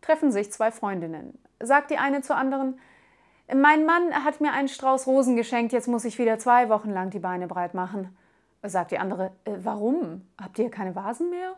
treffen sich zwei Freundinnen. Sagt die eine zur anderen, mein Mann hat mir einen Strauß Rosen geschenkt, jetzt muss ich wieder zwei Wochen lang die Beine breit machen. Sagt die andere, äh, warum? Habt ihr keine Vasen mehr?